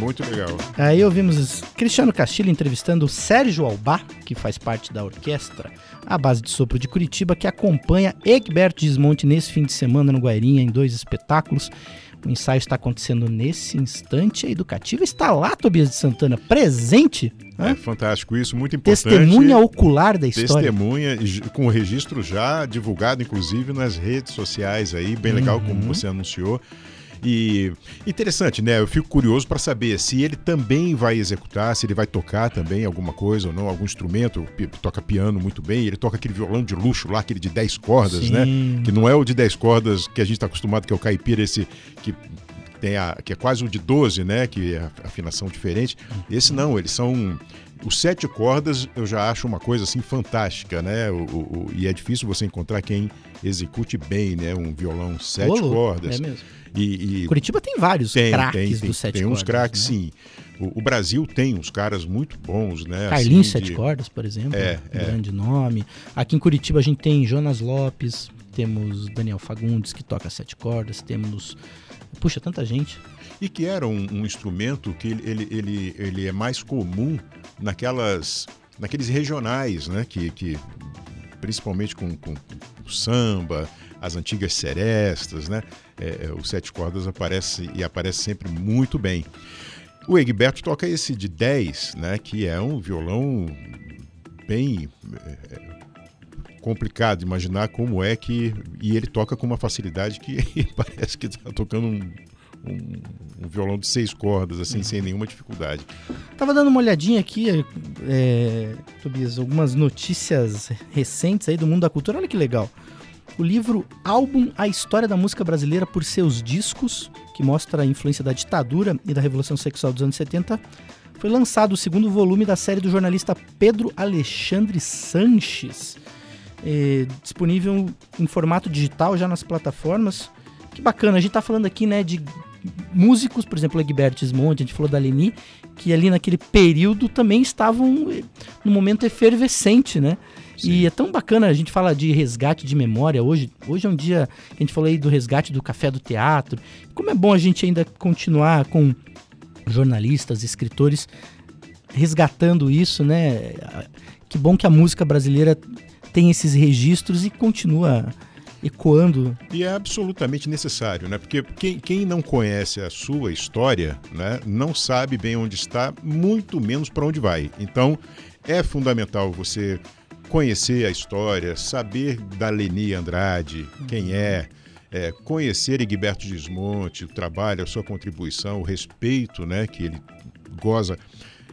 Muito legal. Aí ouvimos Cristiano Castilho entrevistando o Sérgio Albá, que faz parte da orquestra A Base de Sopro de Curitiba, que acompanha Egberto Desmonte nesse fim de semana no Guairinha, em dois espetáculos. O ensaio está acontecendo nesse instante. A Educativa está lá, Tobias de Santana, presente, É né? fantástico isso, muito importante. testemunha ocular da história. Testemunha, com o registro já divulgado, inclusive, nas redes sociais aí, bem legal como Uhum. você anunciou. E interessante, né? Eu fico curioso para saber se ele também vai executar, se ele vai tocar também alguma coisa ou não, algum instrumento. Toca piano muito bem, ele toca aquele violão de luxo lá, aquele de 10 cordas, né? Sim. Que não é o de 10 cordas que a gente está acostumado, que é o caipira, esse que tem a, que é quase o de 12, né? Que é a afinação diferente. Esse não, eles são. Os sete cordas eu já acho uma coisa assim fantástica, né? O, o- o- e é difícil você encontrar quem execute bem, né? Um violão sete cordas. É mesmo. E, e Curitiba tem vários tem, craques tem, tem, do sete tem uns cordas, craques, né? sim. O, o Brasil tem uns caras muito bons, né? Carlinhos assim, Sete de- Cordas, por exemplo, É, um é. grande nome. Aqui em Curitiba a gente tem Jonas Lopes, temos Daniel Fagundes, que toca sete cordas, temos... Puxa, tanta gente. E que era um, um instrumento que ele, ele, ele, ele é mais comum naquelas, naqueles regionais, né? Que, que principalmente com, com o samba, as antigas serestas, né? É, é, o sete cordas aparece e aparece sempre muito bem. O Egberto toca esse de 10, né? Que é um violão bem é, complicado imaginar como é que e ele toca com uma facilidade que parece que está tocando um, um- um violão de seis cordas assim sem nenhuma dificuldade. Tava dando uma olhadinha aqui, é, Tobias, algumas notícias recentes aí do mundo da cultura. Olha que legal. O livro Álbum A História da Música Brasileira por Seus Discos, que mostra a influência da ditadura e da Revolução Sexual dos anos 70, foi lançado o segundo volume da série do jornalista Pedro Alexandre Sanches. É, disponível em formato digital já nas plataformas. Que bacana, a gente tá falando aqui, né, de músicos, por exemplo, Egberto Smonte, a gente falou da Leni, que ali naquele período também estavam eh, num momento efervescente, né? E é tão bacana, a gente fala de resgate de memória hoje. Hoje é um dia que a gente falou aí do resgate do café do teatro. Como é bom a gente ainda continuar com jornalistas, escritores resgatando isso, né? Que bom que a música brasileira tem esses registros e continua ecoando. E é absolutamente necessário, né? Porque quem, quem não conhece a sua história, né, não sabe bem onde está, muito menos para onde vai. Então, é fundamental você conhecer a história, saber da Leni Andrade, quem é, é, conhecer Egberto Gismonte, o trabalho, a sua contribuição, o respeito né, que ele goza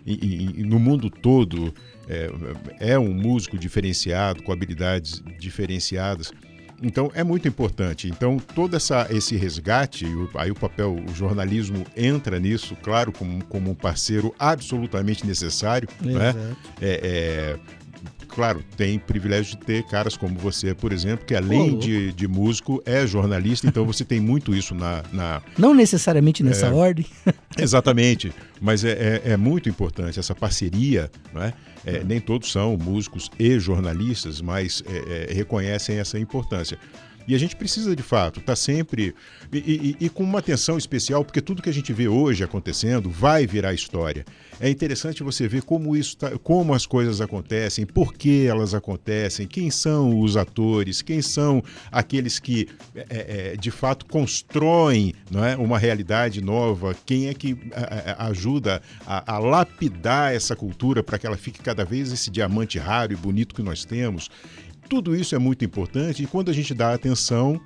e, e- e no mundo todo. É, é um músico diferenciado, com habilidades diferenciadas. Então é muito importante. Então todo essa, esse resgate, aí o papel, o jornalismo entra nisso, claro, como, como um parceiro absolutamente necessário. Né? Exato. É, é, claro, tem privilégio de ter caras como você, por exemplo, que além de, de músico é jornalista, então você tem muito isso na, na, Não necessariamente nessa É. ordem. Exatamente, mas é, é- é muito importante essa parceria, não é? É, nem todos são músicos e jornalistas, mas é, reconhecem essa importância. E a gente precisa, de fato, estar sempre e, e- e com uma atenção especial, porque tudo que a gente vê hoje acontecendo vai virar história. É interessante você ver como isso tá- como as coisas acontecem, por que elas acontecem, quem são os atores, quem são aqueles que é, é, de fato constroem não é, uma realidade nova, quem é que ajuda a, a lapidar essa cultura para que ela fique cada vez esse diamante raro e bonito que nós temos. Tudo isso é muito importante e quando a gente dá atenção,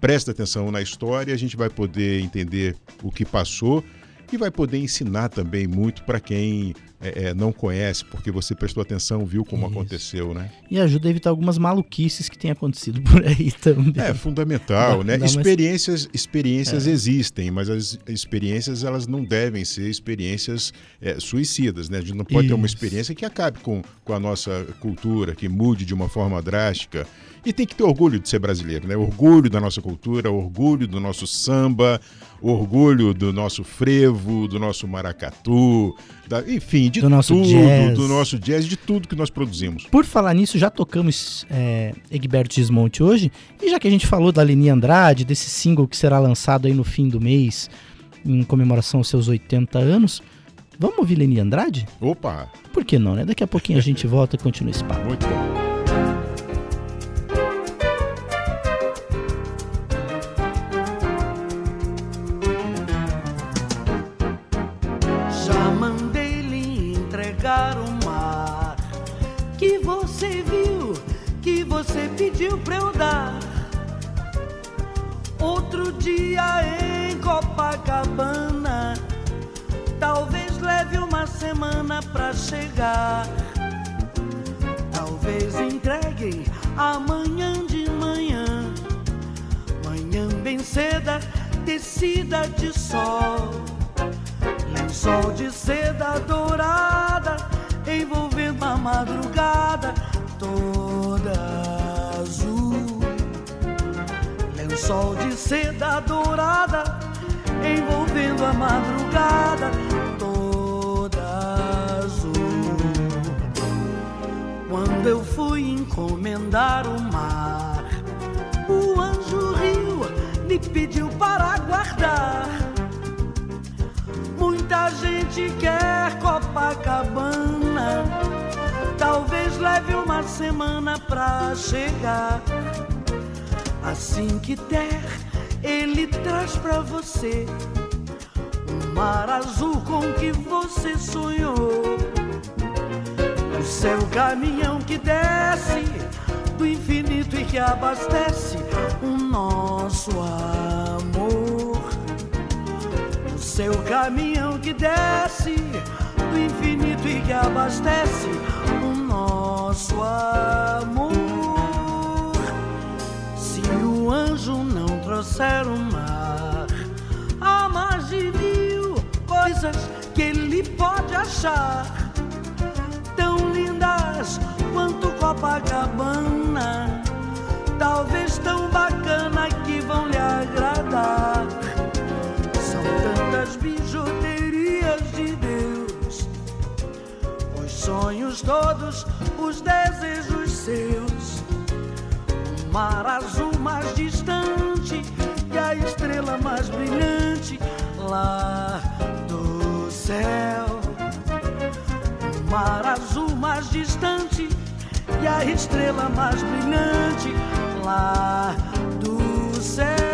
presta atenção na história, a gente vai poder entender o que passou e vai poder ensinar também muito para quem é, é, não conhece, porque você prestou atenção, viu como Isso. aconteceu, né? E ajuda a evitar algumas maluquices que têm acontecido por aí também. É fundamental, Dá- né? dá Experiências, experiências É. existem, mas as experiências elas não devem ser experiências é, suicidas, né? A gente não pode ter uma Isso. experiência que acabe com, com a nossa cultura, que mude de uma forma drástica. E tem que ter orgulho de ser brasileiro, né? Orgulho da nossa cultura, orgulho do nosso samba, orgulho do nosso frevo, do nosso maracatu, da- enfim, de Do nosso tudo, jazz. do nosso jazz, de tudo que nós produzimos. Por falar nisso, já tocamos é, Egberto Gismonte hoje. E já que a gente falou da Leni Andrade, desse single que será lançado aí no fim do mês, em comemoração aos seus 80 anos, vamos ouvir Leni Andrade? Opa, Por que não, né? Daqui a pouquinho a gente volta e continua esse papo. muito bom. Pediu pra eu dar. Outro dia em Copacabana, talvez leve uma semana pra chegar. Talvez entreguem amanhã de manhã, manhã bem ceda, descida de sol. Lençol de seda dourada envolvendo a madrugada toda Lençol de seda dourada envolvendo a madrugada toda azul. Quando eu fui encomendar o mar, o anjo riu, me pediu para guardar. Muita gente quer Copacabana. Talvez leve uma semana pra chegar. Assim que der, ele traz pra você o mar azul com que você sonhou. O seu caminhão que desce do infinito e que abastece o nosso amor. O seu caminhão que desce do infinito e que abastece o nosso amor. Não trouxer o mar, há mais de mil coisas que ele pode achar tão lindas quanto Copacabana. Talvez tão bacana que vão lhe agradar. São tantas bijuterias de Deus, os sonhos todos, os desejos seus. Mar azul mais distante e a estrela mais brilhante lá do céu. Mar azul mais distante e a estrela mais brilhante lá do céu.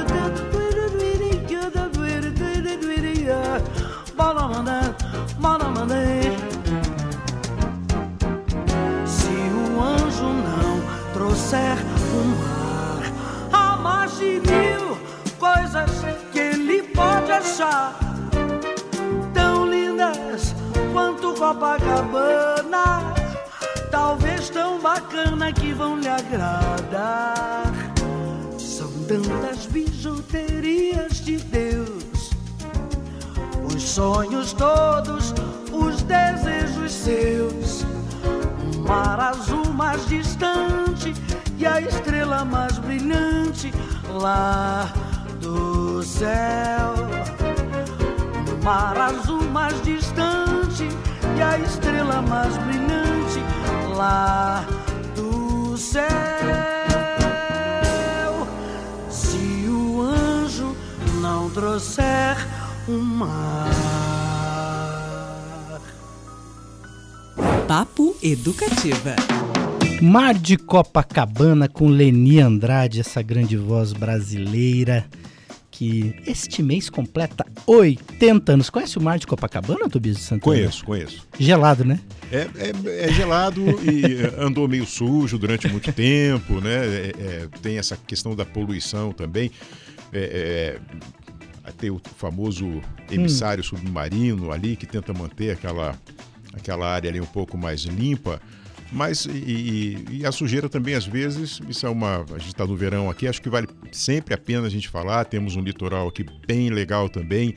Copacabana, talvez tão bacana que vão lhe agradar. São tantas bijuterias de Deus, os sonhos todos, os desejos seus. O mar azul mais distante e a estrela mais brilhante lá do céu. O mar azul mais distante e a estrela mais brilhante lá do céu. Se o anjo não trouxer o mar. Papo Educativa. Mar de Copacabana com Leni Andrade, essa grande voz brasileira que este mês completa 80 anos. Conhece o Mar de Copacabana, Tobias de Santana? Conheço, conheço. Gelado, né? É, é- é gelado e andou meio sujo durante muito tempo, né? É- é, tem essa questão da poluição também. É, é, tem o famoso emissário submarino ali que tenta manter aquela, aquela área ali um pouco mais limpa. Mas e, e- a sujeira também, às vezes, isso é uma. A gente está no verão aqui, acho que vale sempre a pena a gente falar. Temos um litoral aqui bem legal também.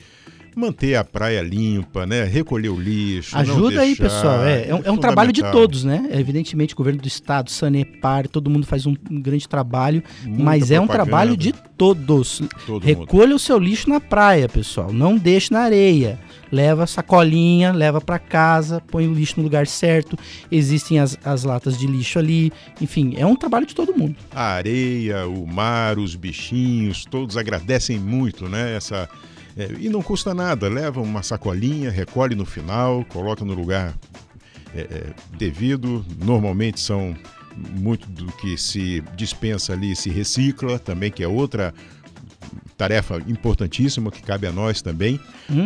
Manter a praia limpa, né? Recolher o lixo. Ajuda aí, deixar, pessoal. É, é um, é um trabalho de todos, né? É, Evidentemente, o governo do estado, Sanepar, todo mundo faz um, um grande trabalho, Muita mas é um propaganda. trabalho de todos. Todo mundo. Recolha o seu lixo na praia, pessoal. Não deixe na areia. Leva sacolinha, leva para casa, põe o lixo no lugar certo. Existem as, as latas de lixo ali. Enfim, é um trabalho de todo mundo. A areia, o mar, os bichinhos, todos agradecem muito, né? Essa, é, e não custa nada, leva uma sacolinha, recolhe no final, coloca no lugar é, é, devido. Normalmente são muito do que se dispensa ali se recicla também, que é outra tarefa importantíssima que cabe a nós também.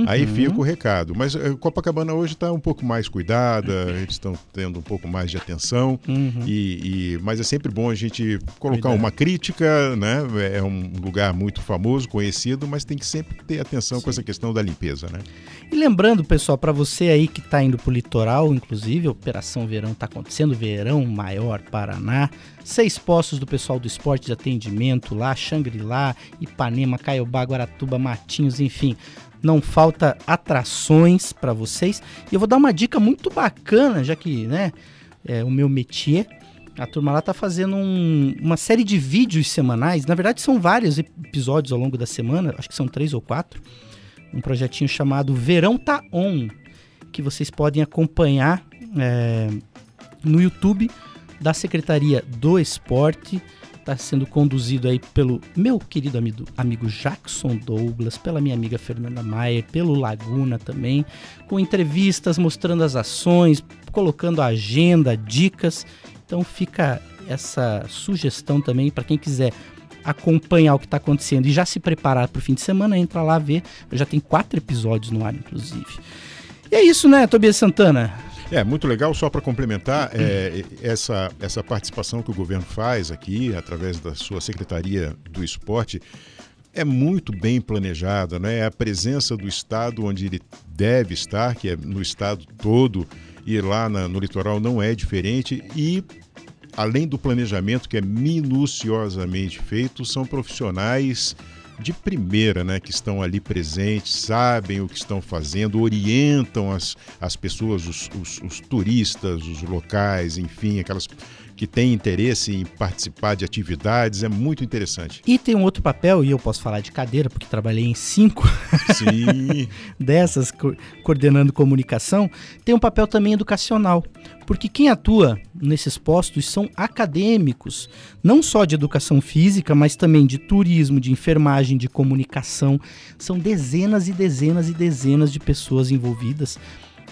Aí Uhum. fica o recado. Mas eh, Copacabana hoje está um pouco mais cuidada, eles estão tendo um pouco mais de atenção. Uhum. E, e- mas é sempre bom a gente colocar uma crítica, né? É um lugar muito famoso, conhecido, mas tem que sempre ter atenção com essa questão da limpeza, né? E lembrando, pessoal, para você aí que tá indo pro litoral, inclusive, a Operação Verão tá acontecendo, Verão Maior Paraná. Seis postos do pessoal do esporte de atendimento lá, Xangri-Lá, Ipanema, Caiobá, Guaratuba, Matinhos, enfim. Não falta atrações para vocês. E eu vou dar uma dica muito bacana, já que, né, é o meu métier. A turma lá tá fazendo um- uma série de vídeos semanais. Na verdade, são vários episódios ao longo da semana, acho que são três ou quatro um projetinho chamado Verão Tá On, que vocês podem acompanhar é, no YouTube da Secretaria do Esporte. Está sendo conduzido aí pelo meu querido amigo, amigo Jackson Douglas, pela minha amiga Fernanda Maier, pelo Laguna também, com entrevistas mostrando as ações, colocando a agenda, dicas. Então fica essa sugestão também para quem quiser acompanhar o que está acontecendo e já se preparar para o fim de semana, entra lá ver. Já tem quatro episódios no ar, inclusive. E é isso, né, Tobias Santana? É, muito legal, só para complementar, é, essa, essa participação que o governo faz aqui, através da sua Secretaria do Esporte, é muito bem planejada, né? A presença do Estado onde ele deve estar, que é no Estado todo, e lá na- no litoral não é diferente, e além do planejamento que é minuciosamente feito, são profissionais de primeira, né, que estão ali presentes, sabem o que estão fazendo, orientam as, as pessoas, os, os, os turistas, os locais, enfim, aquelas que têm interesse em participar de atividades, é muito interessante. E tem um outro papel, e eu posso falar de cadeira, porque trabalhei em cinco dessas, co- coordenando comunicação, tem um papel também educacional. Porque quem atua nesses postos são acadêmicos, não só de educação física, mas também de turismo, de enfermagem, de comunicação. São dezenas e dezenas e dezenas de pessoas envolvidas.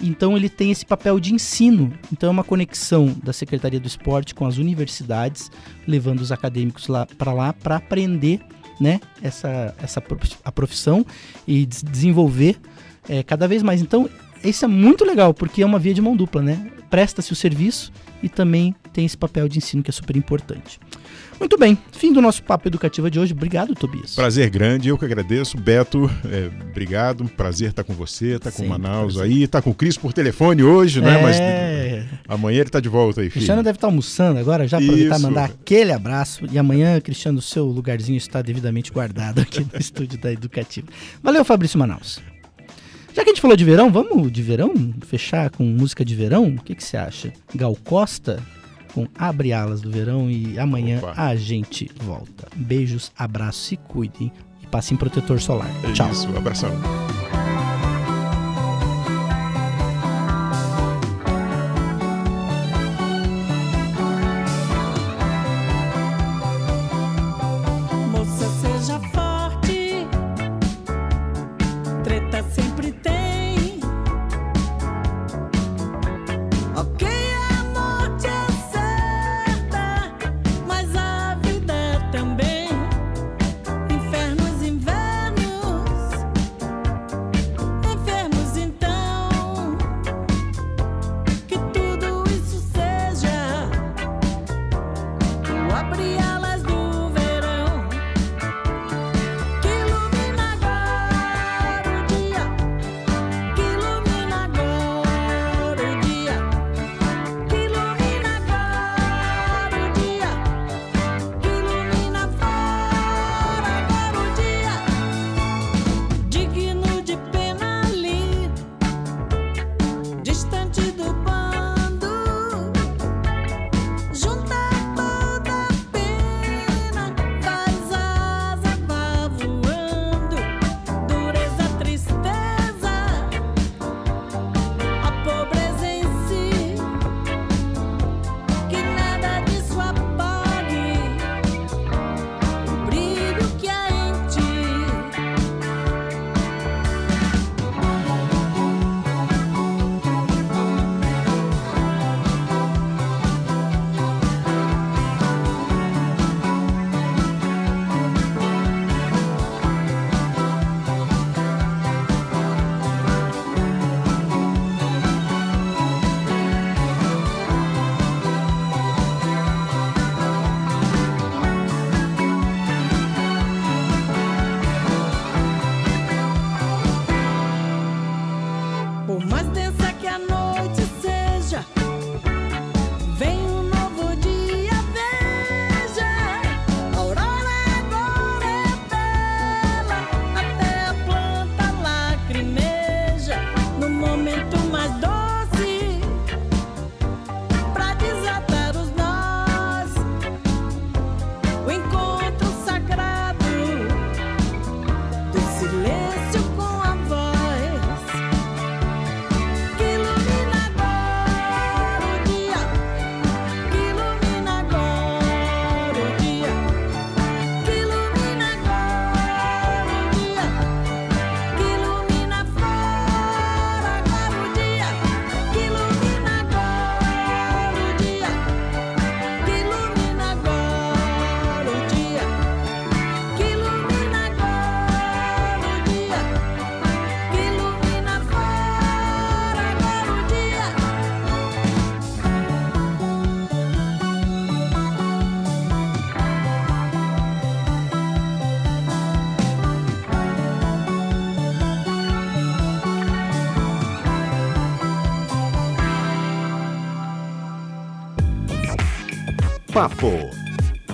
Então ele tem esse papel de ensino. Então é uma conexão da Secretaria do Esporte com as universidades, levando os acadêmicos lá para lá para aprender, né, essa essa a profissão e des- desenvolver é, cada vez mais. Então isso é muito legal porque é uma via de mão dupla, né? Presta-se o serviço e também tem esse papel de ensino que é super importante. Muito bem, fim do nosso papo educativo de hoje. Obrigado, Tobias. prazer grande, eu que agradeço. Beto, é, obrigado, prazer estar com você, estar com o Manaus prazer. aí, tá com o Cris por telefone hoje, né? Mas É, amanhã ele tá de volta aí, filho. Cristiano deve estar almoçando agora, já aproveitar e mandar aquele abraço. E amanhã, Cristiano, o seu lugarzinho está devidamente guardado aqui no estúdio da Educativa. Valeu, Fabrício Manaus. Já que a gente falou de verão, vamos de verão? Fechar com música de verão? O que, que você acha? Gal Costa com Abre Alas do Verão e amanhã Opa. a gente volta. Beijos, abraços, se cuidem e passem protetor solar. É Tchau. Isso, abração.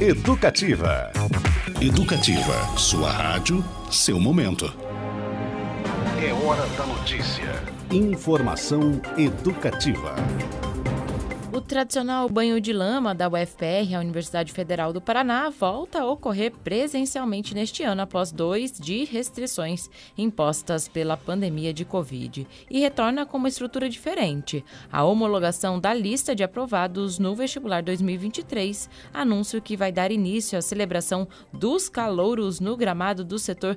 Educativa. Educativa. Sua rádio, seu momento. É hora da notícia. Informação educativa. Tradicional banho de lama da UFPR, a Universidade Federal do Paraná, volta a ocorrer presencialmente neste ano após dois de restrições impostas pela pandemia de Covid e retorna com uma estrutura diferente. A homologação da lista de aprovados no vestibular 2023, anúncio que vai dar início à celebração dos calouros no gramado do setor